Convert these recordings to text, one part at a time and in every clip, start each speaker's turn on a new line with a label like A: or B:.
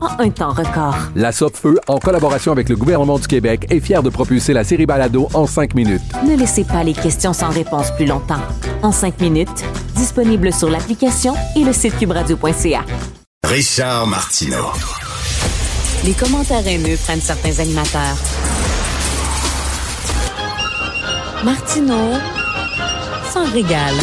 A: en un temps record.
B: La Feu, en collaboration avec le gouvernement du Québec, est fière de propulser la série Balado en cinq minutes.
A: Ne laissez pas les questions sans réponse plus longtemps. En cinq minutes, disponible sur l'application et le site cubradio.ca.
C: Richard Martineau.
A: Les commentaires haineux prennent certains animateurs. Martineau s'en régale.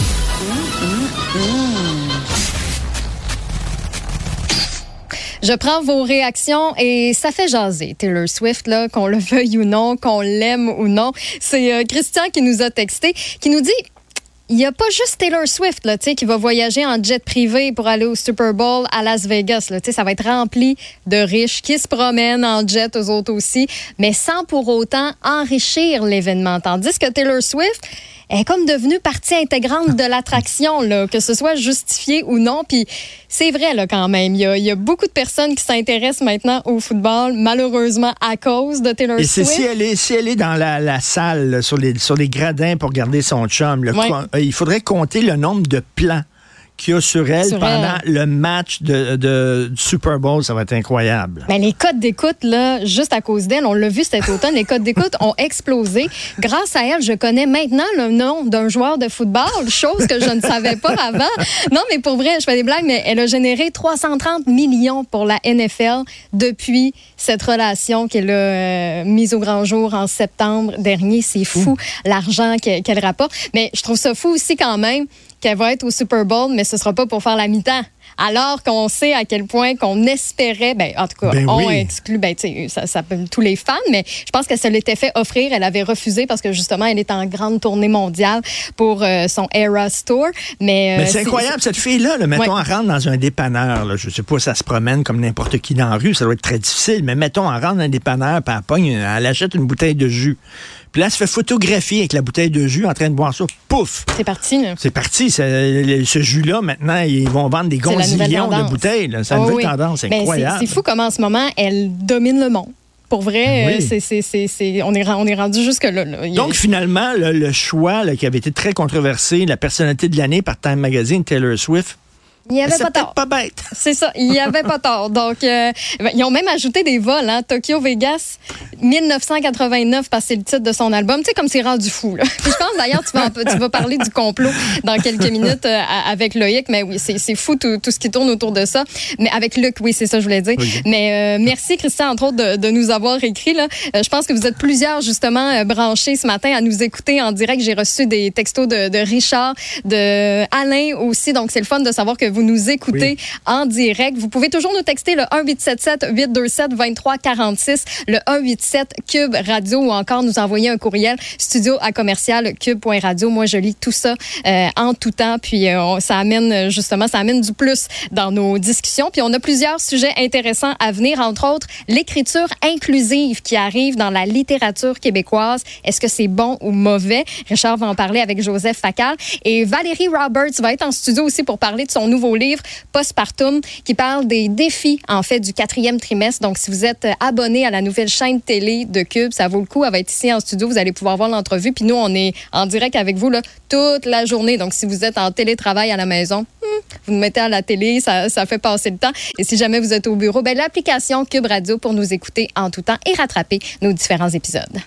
D: Je prends vos réactions et ça fait jaser Taylor Swift, là, qu'on le veuille ou non, qu'on l'aime ou non. C'est euh, Christian qui nous a texté, qui nous dit il n'y a pas juste Taylor Swift là, qui va voyager en jet privé pour aller au Super Bowl à Las Vegas. Là, ça va être rempli de riches qui se promènent en jet, aux autres aussi, mais sans pour autant enrichir l'événement. Tandis que Taylor Swift, est comme devenue partie intégrante de l'attraction, que ce soit justifié ou non. Puis c'est vrai, là, quand même. Il y, a, beaucoup de personnes qui s'intéressent maintenant au football, malheureusement, à cause de Taylor Swift.
E: Et si elle est, si elle est dans la, salle, sur, les, sur les gradins pour garder son chum, il faudrait compter le nombre de plans qu'il y a sur elle pendant le match de, du Super Bowl. Ça va être incroyable.
D: Mais les codes d'écoute, là, juste à cause d'elle, on l'a vu cet automne, les codes d'écoute ont explosé. Grâce à elle, je connais maintenant le nom d'un joueur de football, chose que je ne savais pas avant. Non, mais pour vrai, je fais des blagues, mais elle a généré 330 millions pour la NFL depuis cette relation qu'elle a euh, mise au grand jour en septembre dernier. C'est fou l'argent qu'elle rapporte. Mais je trouve ça fou aussi quand même qu'elle va être au Super Bowl, mais ce sera pas pour faire la mi-temps. Alors qu'on sait à quel point qu'on espérait, ben, en tout cas, ben on exclut ben, ça, ça tous les fans, mais je pense que ça l'était fait offrir. Elle avait refusé parce que justement, elle est en grande tournée mondiale pour euh, son Era Tour. Mais,
E: euh, c'est incroyable, cette fille-là. mettons, elle rentre dans un dépanneur. Là, je sais pas, ça se promène comme n'importe qui dans la rue. Ça doit être très difficile. Mais mettons, elle rentre dans un dépanneur, puis elle, pogne, elle achète une bouteille de jus. Puis là, elle se fait photographier avec la bouteille de jus en train de boire ça. Pouf!
D: C'est parti, là.
E: C'est parti. Ce jus-là, maintenant, ils vont vendre des gonzillions de bouteilles. C'est une ah nouvelle tendance ben, incroyable.
D: C'est fou comment, en ce moment, elle domine le monde. Pour vrai, c'est, on, est, on est rendu jusque-là.
E: Donc, finalement, le, choix qui avait été très controversé, la personnalité de l'année par Time Magazine, Taylor Swift,
D: il n'y avait pas tort.
E: pas bête.
D: C'est ça, il n'y avait pas tort. Donc, euh, ben, ils ont même ajouté des vols. Hein. Tokyo Vegas, 1989, parce que c'est le titre de son album. Tu sais, comme c'est rendu fou. Là. je pense d'ailleurs, tu vas, tu vas parler du complot dans quelques minutes euh, avec Loïc. Mais oui, c'est fou tout, tout, ce qui tourne autour de ça. Mais avec Luc, oui, c'est ça, je voulais dire. Mais euh, merci, Christian, entre autres, de, de nous avoir écrit. Là. je pense que vous êtes plusieurs, justement, branchés ce matin à nous écouter en direct. J'ai reçu des textos de, de Richard, de Alain aussi. Donc, c'est le fun de savoir que vous nous écoutez en direct. Vous pouvez toujours nous texter le 1877 827 2346, le 187 Cube Radio ou encore nous envoyer un courriel studio à commercial cube.radio. Moi, je lis tout ça euh, en tout temps, puis euh, ça amène justement, ça amène du plus dans nos discussions. Puis on a plusieurs sujets intéressants à venir, entre autres l'écriture inclusive qui arrive dans la littérature québécoise. Est-ce que c'est bon ou mauvais? Richard va en parler avec Joseph Facal. Et Valérie Roberts va être en studio aussi pour parler de son nouveau livre Postpartum qui parle des défis en fait du quatrième trimestre. Donc si vous êtes abonné à la nouvelle chaîne télé de Cube, ça vaut le coup. Elle va être ici en studio. Vous allez pouvoir voir l'entrevue. Puis nous, on est en direct avec vous là, toute la journée. Donc si vous êtes en télétravail à la maison, hmm, vous nous mettez à la télé, ça, ça fait passer le temps. Et si jamais vous êtes au bureau, ben, l'application Cube Radio pour nous écouter en tout temps et rattraper nos différents épisodes.